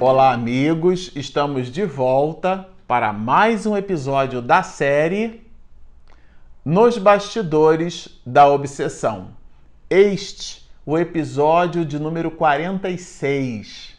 Olá, amigos! Estamos de volta para mais um episódio da série Nos Bastidores da Obsessão. Este, o episódio de número 46.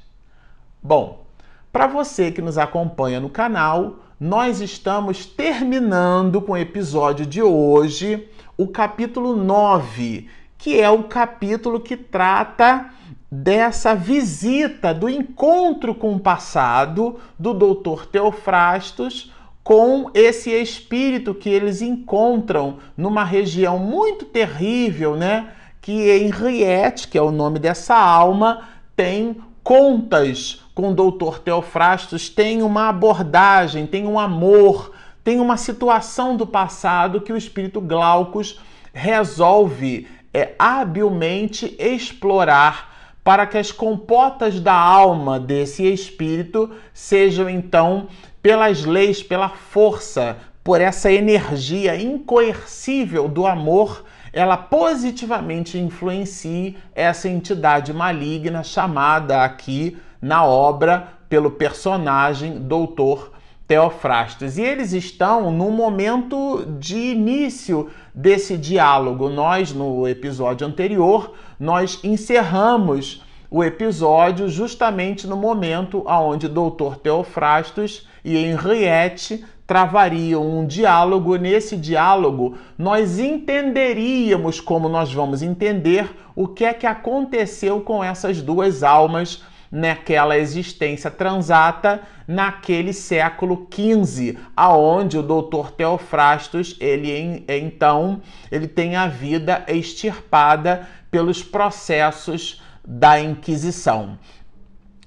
Bom, para você que nos acompanha no canal, nós estamos terminando com o episódio de hoje, o capítulo 9, que é o capítulo que trata dessa visita, do encontro com o passado do doutor Teofrastos com esse espírito que eles encontram numa região muito terrível, né? Que Henriette, que é o nome dessa alma, tem contas com o doutor Teofrastos, tem uma abordagem, tem um amor, tem uma situação do passado que o espírito Glaucus resolve é, habilmente explorar para que as compotas da alma desse espírito sejam então, pelas leis, pela força, por essa energia incoercível do amor, ela positivamente influencie essa entidade maligna chamada aqui na obra pelo personagem Doutor Teofrastos. E eles estão no momento de início desse diálogo. Nós, no episódio anterior, nós encerramos o episódio justamente no momento onde Dr. Teofrastos e Henriette travariam um diálogo. Nesse diálogo, nós entenderíamos como nós vamos entender o que é que aconteceu com essas duas almas naquela existência transata naquele século XV, aonde o doutor Teofrastos ele então ele tem a vida extirpada pelos processos da Inquisição.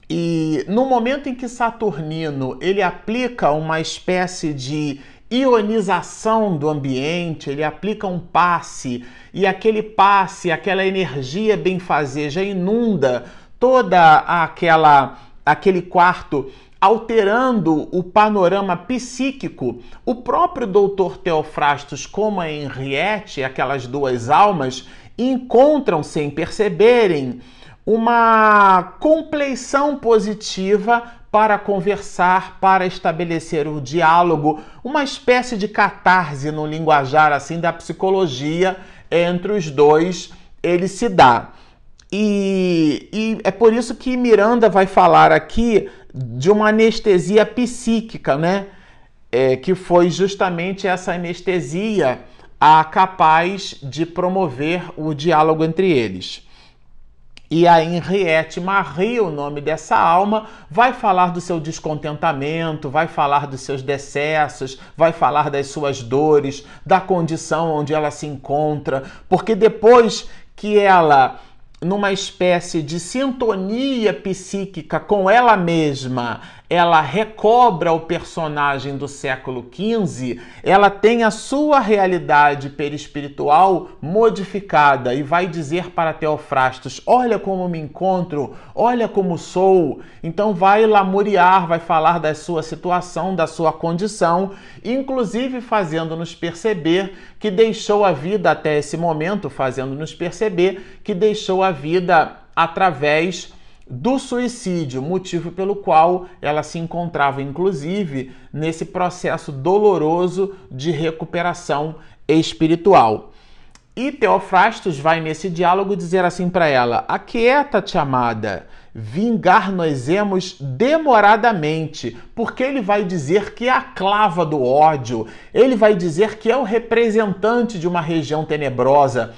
E no momento em que Saturnino ele aplica uma espécie de ionização do ambiente, ele aplica um passe e aquele passe, aquela energia benfazeja inunda toda aquela aquele quarto alterando o panorama psíquico, o próprio doutor Teofrastos, como a Henriette, aquelas duas almas, encontram sem perceberem uma compleição positiva para conversar, para estabelecer o diálogo, uma espécie de catarse no linguajar assim da psicologia entre os dois, ele se dá. E, e, é por isso que Miranda vai falar aqui de uma anestesia psíquica, né? É, que foi justamente essa anestesia a capaz de promover o diálogo entre eles. E a Henriette Marie, o nome dessa alma, vai falar do seu descontentamento, vai falar dos seus decessos, vai falar das suas dores, da condição onde ela se encontra, porque depois que ela numa espécie de sintonia psíquica com ela mesma, ela recobra o personagem do século XV, ela tem a sua realidade perispiritual modificada e vai dizer para Teofrastos: Olha como me encontro, olha como sou. Então vai lamuriar, vai falar da sua situação, da sua condição, inclusive fazendo-nos perceber que deixou a vida até esse momento, fazendo-nos perceber que deixou a vida através do suicídio, motivo pelo qual ela se encontrava, inclusive, nesse processo doloroso de recuperação espiritual. E Teofrastos vai nesse diálogo dizer assim para ela: Aquieta-te, amada, vingar-nos-emos demoradamente, porque ele vai dizer que é a clava do ódio, ele vai dizer que é o representante de uma região tenebrosa.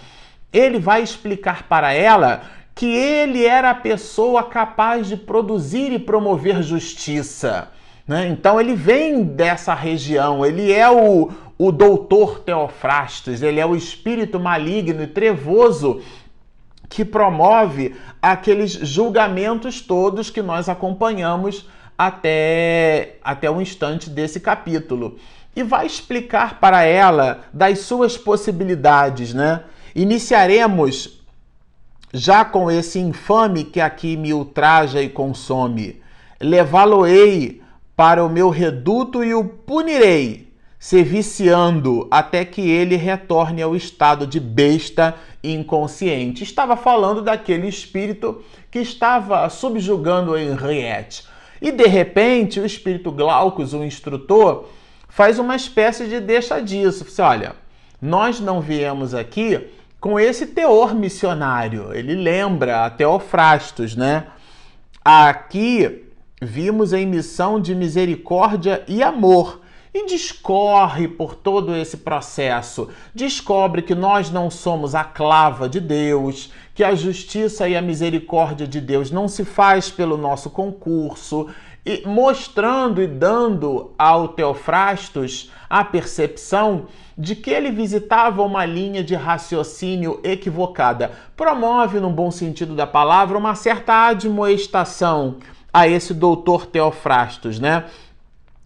Ele vai explicar para ela que ele era a pessoa capaz de produzir e promover justiça. Né? Então ele vem dessa região, ele é o, o doutor Teofrastos, ele é o espírito maligno e trevoso que promove aqueles julgamentos todos que nós acompanhamos até, até o instante desse capítulo. E vai explicar para ela das suas possibilidades, né? Iniciaremos já com esse infame que aqui me ultraja e consome. Levá-lo-ei para o meu reduto e o punirei, se viciando até que ele retorne ao estado de besta inconsciente. Estava falando daquele espírito que estava subjugando Henriette. E de repente, o espírito Glaucus, o instrutor, faz uma espécie de deixa disso. Você, olha, nós não viemos aqui com esse teor missionário. Ele lembra a Teofrastos, né? Aqui vimos em missão de misericórdia e amor e discorre por todo esse processo. Descobre que nós não somos a clava de Deus, que a justiça e a misericórdia de Deus não se faz pelo nosso concurso, e mostrando e dando ao Teofrastos a percepção de que ele visitava uma linha de raciocínio equivocada. Promove, no bom sentido da palavra, uma certa admoestação a esse doutor Teofrastos, né?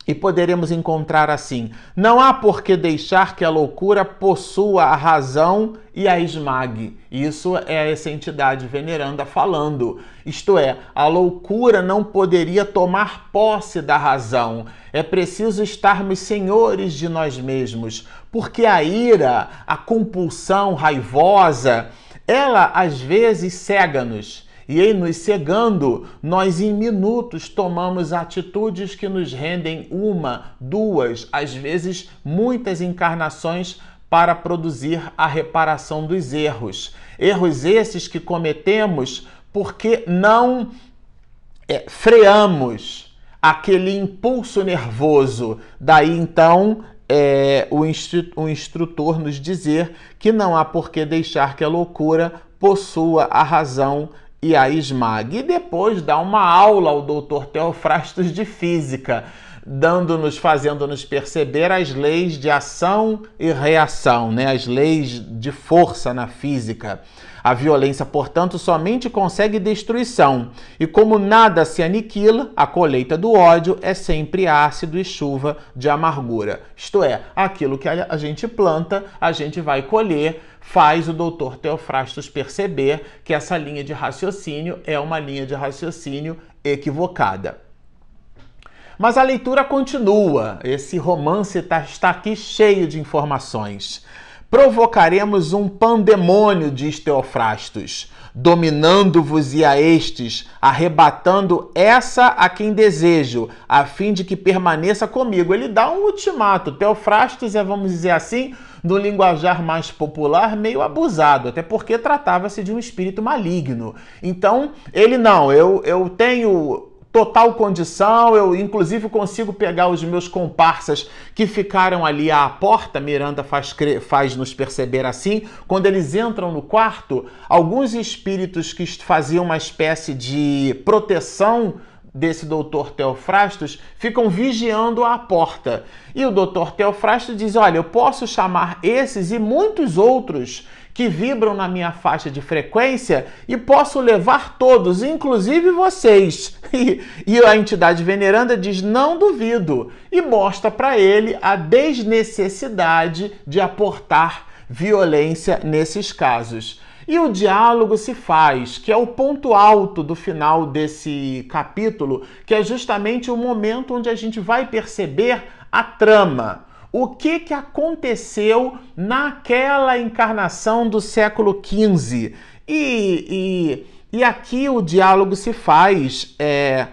E poderemos encontrar assim: não há por que deixar que a loucura possua a razão e a esmague. Isso é essa entidade veneranda falando. Isto é, a loucura não poderia tomar posse da razão. É preciso estarmos senhores de nós mesmos, porque a ira, a compulsão raivosa, ela às vezes cega-nos e em nos cegando, nós em minutos tomamos atitudes que nos rendem uma, duas, às vezes muitas encarnações para produzir a reparação dos erros. Erros esses que cometemos porque não é, freamos aquele impulso nervoso. Daí então é, o, instru o instrutor nos dizer que não há por que deixar que a loucura possua a razão e a esmague. E depois dá uma aula ao doutor Teofrastos de física, dando-nos, fazendo-nos perceber as leis de ação e reação, né? as leis de força na física. A violência, portanto, somente consegue destruição, e como nada se aniquila, a colheita do ódio é sempre ácido e chuva de amargura. Isto é, aquilo que a gente planta, a gente vai colher, faz o doutor Teofrastos perceber que essa linha de raciocínio é uma linha de raciocínio equivocada. Mas a leitura continua, esse romance tá, está aqui cheio de informações provocaremos um pandemônio, diz Teofrastos, dominando-vos e a estes, arrebatando essa a quem desejo, a fim de que permaneça comigo. Ele dá um ultimato. Teofrastos é, vamos dizer assim, no linguajar mais popular, meio abusado, até porque tratava-se de um espírito maligno. Então, ele não, eu, eu tenho total condição. Eu, inclusive, consigo pegar os meus comparsas que ficaram ali à porta. Miranda faz, faz nos perceber assim. Quando eles entram no quarto, alguns espíritos que faziam uma espécie de proteção desse doutor Teofrastos ficam vigiando a porta. E o doutor Teofrastos diz: Olha, eu posso chamar esses e muitos outros que vibram na minha faixa de frequência e posso levar todos, inclusive vocês. E, e a entidade veneranda diz: não duvido, e mostra para ele a desnecessidade de aportar violência nesses casos. E o diálogo se faz, que é o ponto alto do final desse capítulo, que é justamente o momento onde a gente vai perceber a trama o que, que aconteceu naquela encarnação do século XV. E, e, e aqui o diálogo se faz é,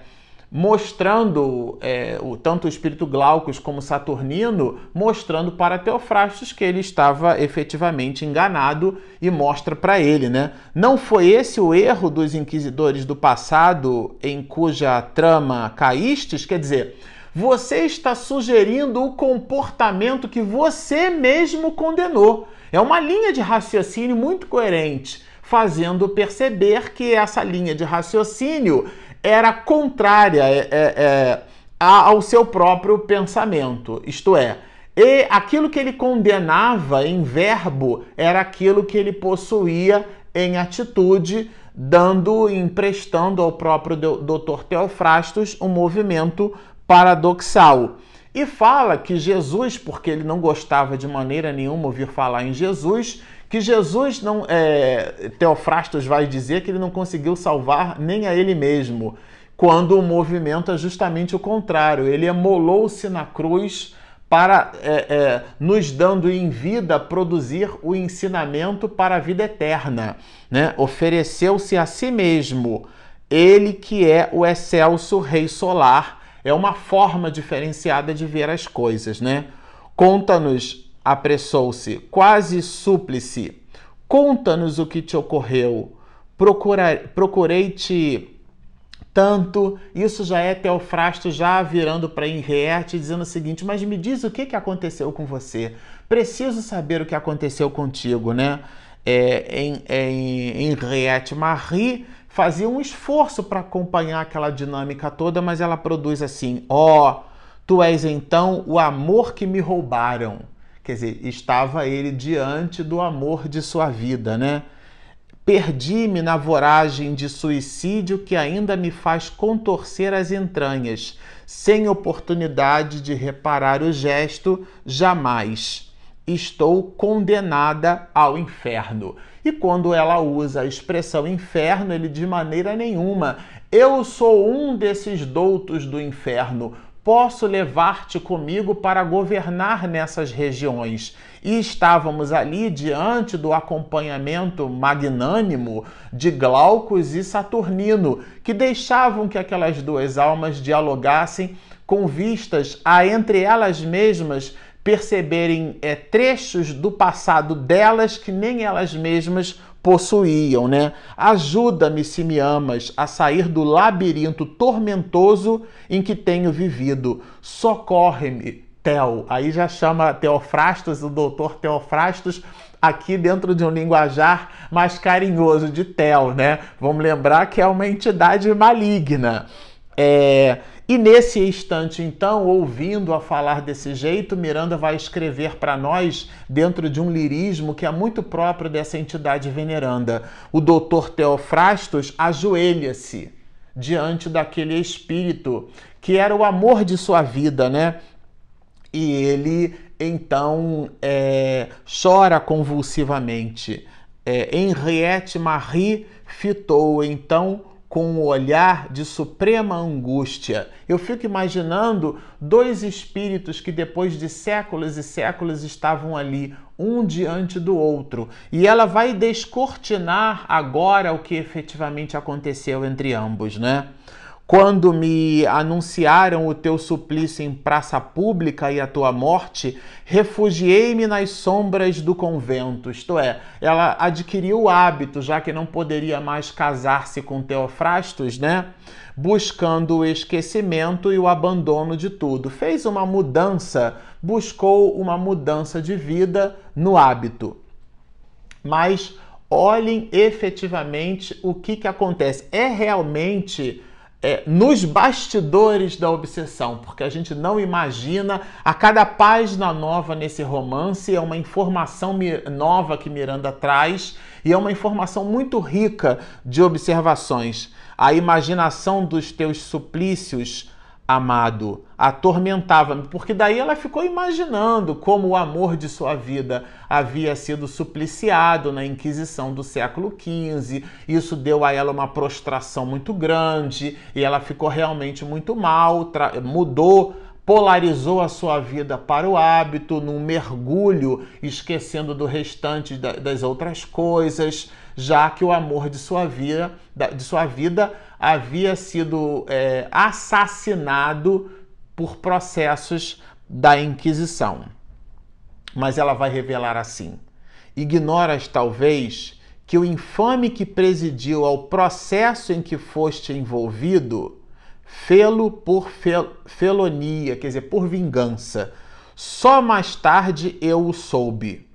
mostrando, é, o, tanto o espírito Glaucus como Saturnino, mostrando para Teofrastos que ele estava efetivamente enganado e mostra para ele, né? Não foi esse o erro dos inquisidores do passado em cuja trama caístes? Quer dizer, você está sugerindo o comportamento que você mesmo condenou. É uma linha de raciocínio muito coerente, fazendo perceber que essa linha de raciocínio era contrária é, é, é, ao seu próprio pensamento. Isto é, e aquilo que ele condenava em verbo era aquilo que ele possuía em atitude, dando, emprestando ao próprio Dr. Teofrastos um movimento paradoxal. E fala que Jesus, porque ele não gostava de maneira nenhuma ouvir falar em Jesus, que Jesus não. É, Teofrastos vai dizer que ele não conseguiu salvar nem a ele mesmo, quando o movimento é justamente o contrário. Ele emolou-se na cruz para é, é, nos dando em vida produzir o ensinamento para a vida eterna. Né? Ofereceu-se a si mesmo ele que é o excelso rei solar, é uma forma diferenciada de ver as coisas, né? Conta-nos, apressou-se, quase súplice, conta-nos o que te ocorreu, procurei-te tanto, isso já é Teofrasto já virando para Henriette dizendo o seguinte, mas me diz o que, que aconteceu com você, preciso saber o que aconteceu contigo, né? É, em, em Henriette Marie fazia um esforço para acompanhar aquela dinâmica toda, mas ela produz assim, ó, oh, tu és então o amor que me roubaram. Quer dizer, estava ele diante do amor de sua vida, né? Perdi-me na voragem de suicídio que ainda me faz contorcer as entranhas, sem oportunidade de reparar o gesto, jamais. Estou condenada ao inferno. E quando ela usa a expressão inferno, ele de maneira nenhuma. Eu sou um desses doutos do inferno posso levar-te comigo para governar nessas regiões. E estávamos ali diante do acompanhamento magnânimo de Glaucus e Saturnino, que deixavam que aquelas duas almas dialogassem com vistas a entre elas mesmas perceberem é, trechos do passado delas que nem elas mesmas possuíam, né? Ajuda-me, se me amas, a sair do labirinto tormentoso em que tenho vivido. Socorre-me, Tel. Aí já chama Teofrastos, o doutor Teofrastos, aqui dentro de um linguajar mais carinhoso de Tel, né? Vamos lembrar que é uma entidade maligna. É, e nesse instante, então, ouvindo a falar desse jeito, Miranda vai escrever para nós, dentro de um lirismo que é muito próprio dessa entidade veneranda. O doutor Teofrastos ajoelha-se diante daquele espírito que era o amor de sua vida, né? E ele então é, chora convulsivamente. É, Henriette Marie fitou então com um olhar de suprema angústia. Eu fico imaginando dois espíritos que depois de séculos e séculos estavam ali, um diante do outro, e ela vai descortinar agora o que efetivamente aconteceu entre ambos, né? Quando me anunciaram o teu suplício em praça pública e a tua morte, refugiei-me nas sombras do convento. Isto é, ela adquiriu o hábito, já que não poderia mais casar-se com Teofrastos, né? Buscando o esquecimento e o abandono de tudo. Fez uma mudança, buscou uma mudança de vida no hábito. Mas olhem efetivamente o que, que acontece. É realmente é, nos bastidores da obsessão, porque a gente não imagina a cada página nova nesse romance é uma informação nova que Miranda traz e é uma informação muito rica de observações. A imaginação dos teus suplícios amado, atormentava-me, porque daí ela ficou imaginando como o amor de sua vida havia sido supliciado na Inquisição do século XV. Isso deu a ela uma prostração muito grande e ela ficou realmente muito mal, mudou polarizou a sua vida para o hábito, num mergulho, esquecendo do restante das outras coisas, já que o amor de sua vida, de sua vida havia sido é, assassinado por processos da Inquisição. Mas ela vai revelar assim: ignoras talvez que o infame que presidiu ao processo em que foste envolvido fê-lo por fel felonia, quer dizer, por vingança. Só mais tarde eu o soube,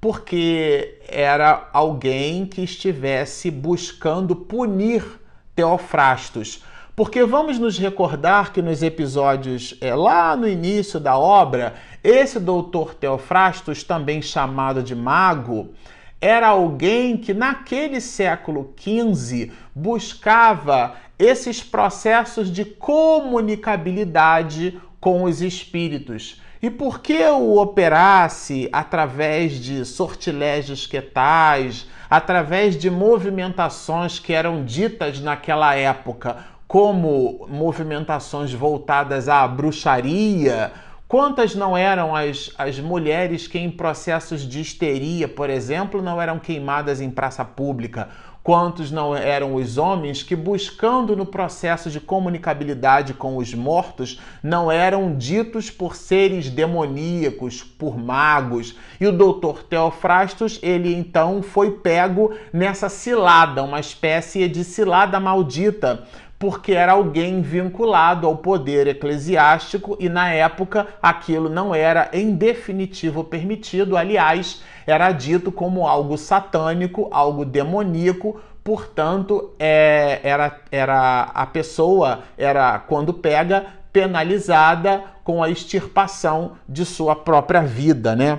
porque era alguém que estivesse buscando punir Teofrastos. Porque vamos nos recordar que nos episódios é, lá no início da obra, esse doutor Teofrastos, também chamado de mago, era alguém que naquele século XV buscava esses processos de comunicabilidade com os espíritos. E por que o operasse através de sortilégios quetais, através de movimentações que eram ditas naquela época como movimentações voltadas à bruxaria, Quantas não eram as, as mulheres que, em processos de histeria, por exemplo, não eram queimadas em praça pública? Quantos não eram os homens que, buscando no processo de comunicabilidade com os mortos, não eram ditos por seres demoníacos, por magos. E o doutor Teofrastos, ele então foi pego nessa cilada, uma espécie de cilada maldita, porque era alguém vinculado ao poder eclesiástico e na época aquilo não era em definitivo permitido, aliás, era dito como algo satânico, algo demoníaco, portanto, é, era, era a pessoa era quando pega penalizada com a extirpação de sua própria vida, né?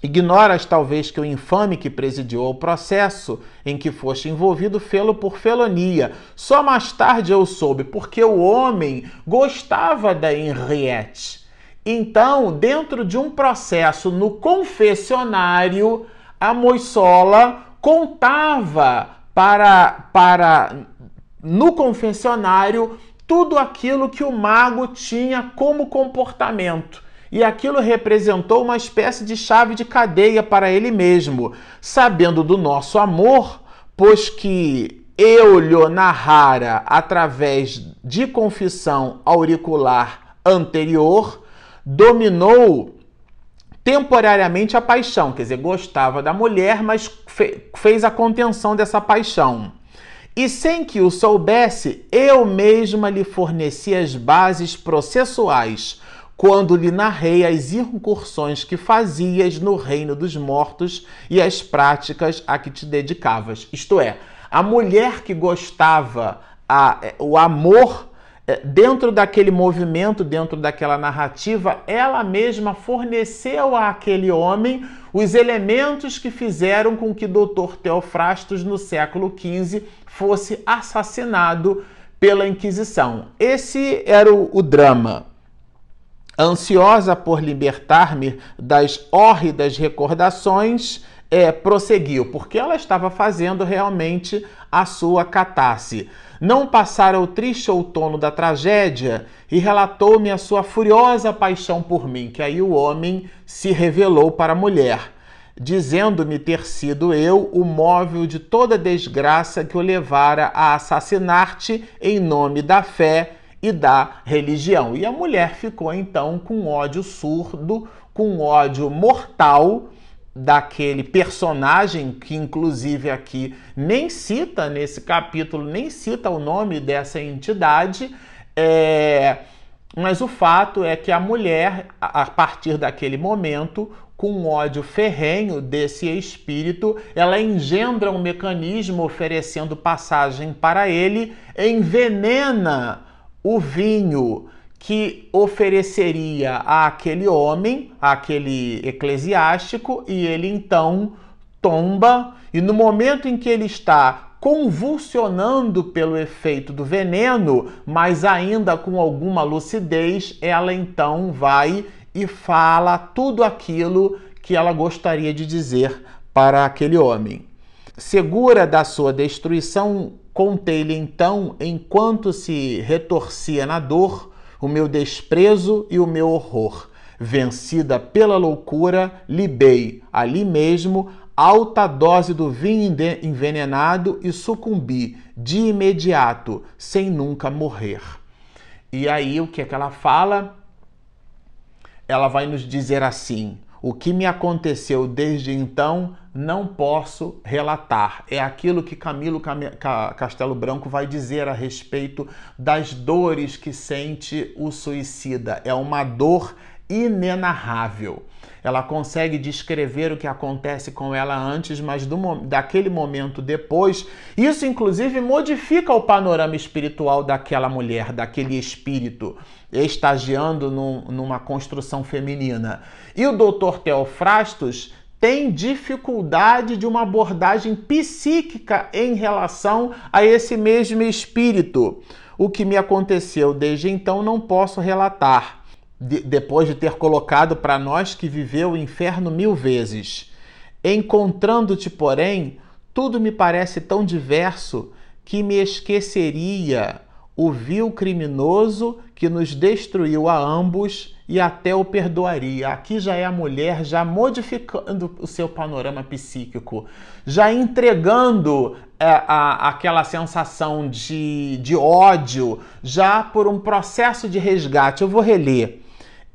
Ignoras talvez que o infame que presidiu o processo em que foste envolvido fê-lo por felonia. Só mais tarde eu soube, porque o homem gostava da Henriette. Então, dentro de um processo no confessionário, a moissola contava para, para no confessionário tudo aquilo que o mago tinha como comportamento e aquilo representou uma espécie de chave de cadeia para ele mesmo, sabendo do nosso amor, pois que eu lhe narrara através de confissão auricular anterior, dominou temporariamente a paixão, quer dizer, gostava da mulher, mas fe fez a contenção dessa paixão. E sem que o soubesse, eu mesma lhe forneci as bases processuais quando lhe narrei as incursões que fazias no reino dos mortos e as práticas a que te dedicavas. Isto é, a mulher que gostava, a, o amor é, dentro daquele movimento, dentro daquela narrativa, ela mesma forneceu àquele homem os elementos que fizeram com que Dr. Teofrastos, no século XV, fosse assassinado pela Inquisição. Esse era o, o drama ansiosa por libertar-me das hórridas recordações, é, prosseguiu, porque ela estava fazendo realmente a sua catarse. Não passara o triste outono da tragédia e relatou-me a sua furiosa paixão por mim, que aí o homem se revelou para a mulher, dizendo-me ter sido eu o móvel de toda desgraça que o levara a assassinar-te em nome da fé e da religião. E a mulher ficou então com ódio surdo, com ódio mortal daquele personagem que inclusive aqui nem cita nesse capítulo, nem cita o nome dessa entidade, é... mas o fato é que a mulher, a partir daquele momento, com ódio ferrenho desse espírito, ela engendra um mecanismo oferecendo passagem para ele, envenena o vinho que ofereceria àquele homem, àquele eclesiástico, e ele então tomba, e no momento em que ele está convulsionando pelo efeito do veneno, mas ainda com alguma lucidez, ela então vai e fala tudo aquilo que ela gostaria de dizer para aquele homem. Segura da sua destruição, Contei-lhe então, enquanto se retorcia na dor, o meu desprezo e o meu horror. Vencida pela loucura, libei ali mesmo alta dose do vinho envenenado e sucumbi de imediato, sem nunca morrer. E aí o que é que ela fala? Ela vai nos dizer assim: o que me aconteceu desde então não posso relatar. É aquilo que Camilo Castelo Branco vai dizer a respeito das dores que sente o suicida. É uma dor inenarrável. Ela consegue descrever o que acontece com ela antes, mas do, daquele momento depois. Isso, inclusive, modifica o panorama espiritual daquela mulher, daquele espírito, estagiando num, numa construção feminina. E o Dr. Teofrastos tem dificuldade de uma abordagem psíquica em relação a esse mesmo espírito. O que me aconteceu desde então não posso relatar de, depois de ter colocado para nós que viveu o inferno mil vezes. Encontrando-te, porém, tudo me parece tão diverso que me esqueceria o vil criminoso que nos destruiu a ambos e até o perdoaria. Aqui já é a mulher já modificando o seu panorama psíquico, já entregando é, a, aquela sensação de, de ódio, já por um processo de resgate. Eu vou reler.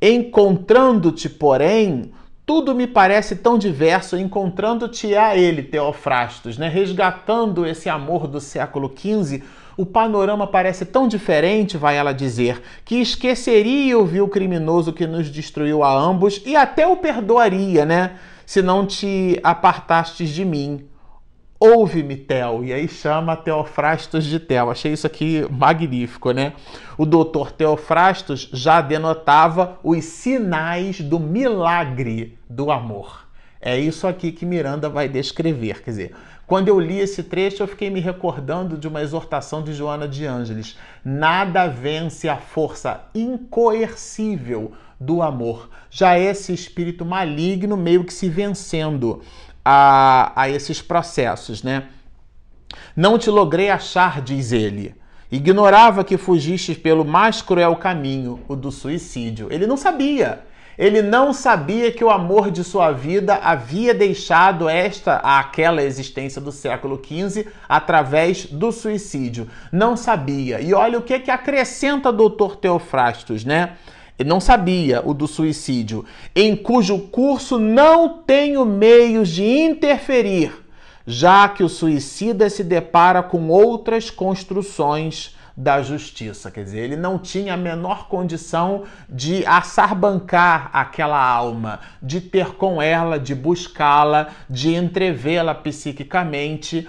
Encontrando-te, porém, tudo me parece tão diverso, encontrando-te a ele, Teofrastos, né? resgatando esse amor do século XV o panorama parece tão diferente, vai ela dizer, que esqueceria o vil criminoso que nos destruiu a ambos e até o perdoaria, né? Se não te apartastes de mim. Ouve-me, Tel. E aí chama Teofrastos de Tel. Achei isso aqui magnífico, né? O doutor Teofrastos já denotava os sinais do milagre do amor. É isso aqui que Miranda vai descrever. Quer dizer, quando eu li esse trecho, eu fiquei me recordando de uma exortação de Joana de Ângeles. Nada vence a força incoercível do amor. Já esse espírito maligno meio que se vencendo a, a esses processos, né? Não te logrei achar, diz ele. Ignorava que fugiste pelo mais cruel caminho, o do suicídio. Ele não sabia. Ele não sabia que o amor de sua vida havia deixado esta aquela existência do século XV através do suicídio. Não sabia. E olha o que que acrescenta doutor Teofrastos, né? Não sabia o do suicídio, em cujo curso não tenho meios de interferir, já que o suicida se depara com outras construções da justiça. Quer dizer, ele não tinha a menor condição de assarbancar aquela alma, de ter com ela, de buscá-la, de entrevê-la psiquicamente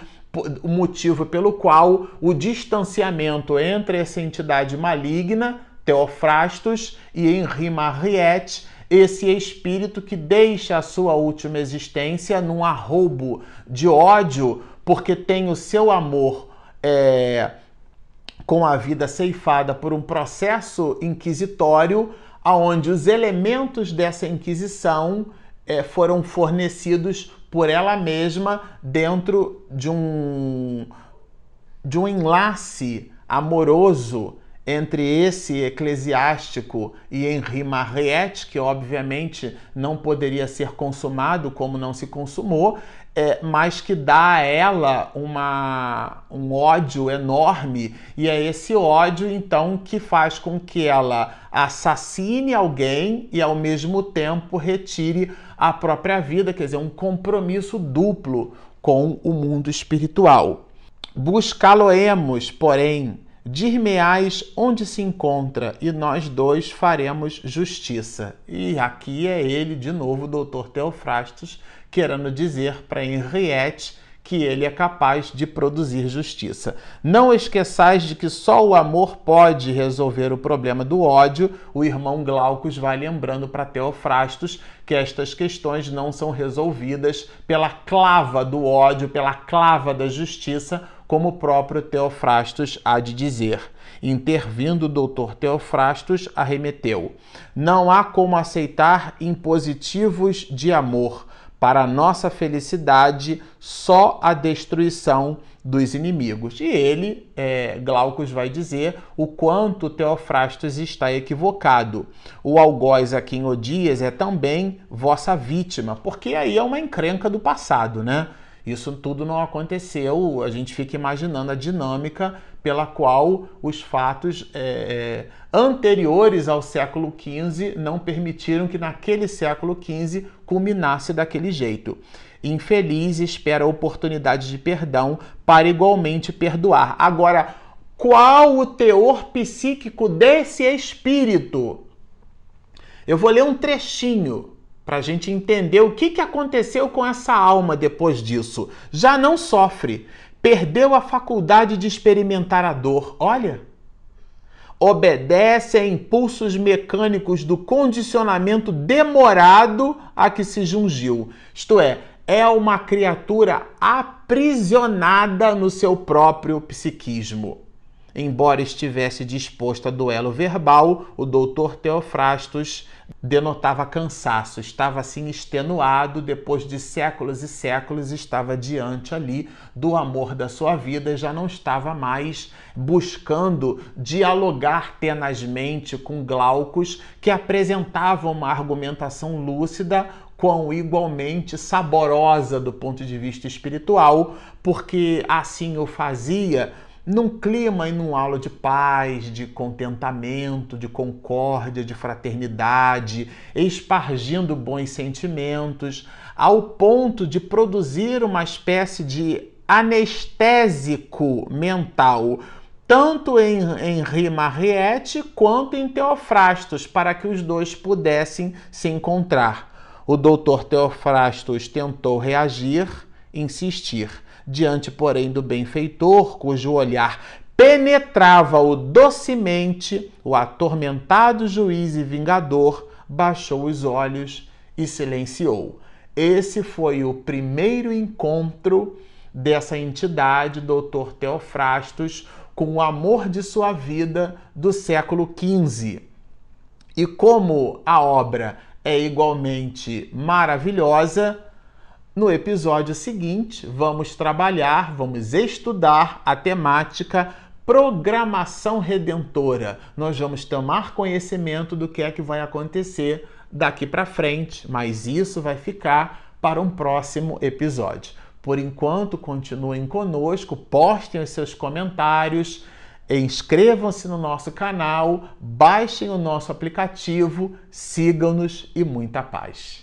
o motivo pelo qual o distanciamento entre essa entidade maligna, Teofrastos, e Henri Mariette, esse espírito que deixa a sua última existência num arrobo de ódio, porque tem o seu amor é, com a vida ceifada por um processo inquisitório, aonde os elementos dessa inquisição é, foram fornecidos por ela mesma dentro de um de um enlace amoroso entre esse eclesiástico e Henri Mariette, que obviamente não poderia ser consumado como não se consumou, é, mas que dá a ela uma, um ódio enorme, e é esse ódio então que faz com que ela assassine alguém e ao mesmo tempo retire a própria vida, quer dizer, um compromisso duplo com o mundo espiritual. Buscá-lo-emos, porém, dir-me-ás onde se encontra, e nós dois faremos justiça. E aqui é ele, de novo, o doutor Teofrastos, querendo dizer para Henriette que ele é capaz de produzir justiça. Não esqueçais de que só o amor pode resolver o problema do ódio. O irmão Glaucus vai lembrando para Teofrastos que estas questões não são resolvidas pela clava do ódio, pela clava da justiça, como o próprio Teofrastos há de dizer. Intervindo o doutor Teofrastos, arremeteu: Não há como aceitar impositivos de amor para nossa felicidade só a destruição dos inimigos. E ele, é, Glaucus, vai dizer o quanto Teofrastos está equivocado. O algoz a quem odias é também vossa vítima, porque aí é uma encrenca do passado, né? Isso tudo não aconteceu, a gente fica imaginando a dinâmica pela qual os fatos é, é anteriores ao século XV não permitiram que naquele século XV culminasse daquele jeito. Infeliz espera a oportunidade de perdão para igualmente perdoar. Agora, qual o teor psíquico desse espírito? Eu vou ler um trechinho para a gente entender o que, que aconteceu com essa alma depois disso. Já não sofre, perdeu a faculdade de experimentar a dor. Olha, obedece a impulsos mecânicos do condicionamento demorado a que se jungiu. Isto é, é uma criatura aprisionada no seu próprio psiquismo. Embora estivesse disposto a duelo verbal, o doutor Teofrastos denotava cansaço, estava assim extenuado depois de séculos e séculos, estava diante ali do amor da sua vida já não estava mais buscando dialogar tenazmente com Glaucus, que apresentava uma argumentação lúcida quão igualmente saborosa do ponto de vista espiritual, porque assim o fazia num clima e num aula de paz, de contentamento, de concórdia, de fraternidade, espargindo bons sentimentos, ao ponto de produzir uma espécie de anestésico mental, tanto em Henri Mariette quanto em Teofrastos, para que os dois pudessem se encontrar. O doutor Teofrastos tentou reagir, insistir diante, porém, do benfeitor, cujo olhar penetrava-o docemente, o atormentado juiz e vingador baixou os olhos e silenciou. Esse foi o primeiro encontro dessa entidade, Dr. Teofrastos, com o amor de sua vida do século XV. E como a obra é igualmente maravilhosa, no episódio seguinte, vamos trabalhar, vamos estudar a temática programação redentora. Nós vamos tomar conhecimento do que é que vai acontecer daqui para frente, mas isso vai ficar para um próximo episódio. Por enquanto, continuem conosco, postem os seus comentários, inscrevam-se no nosso canal, baixem o nosso aplicativo, sigam-nos e muita paz.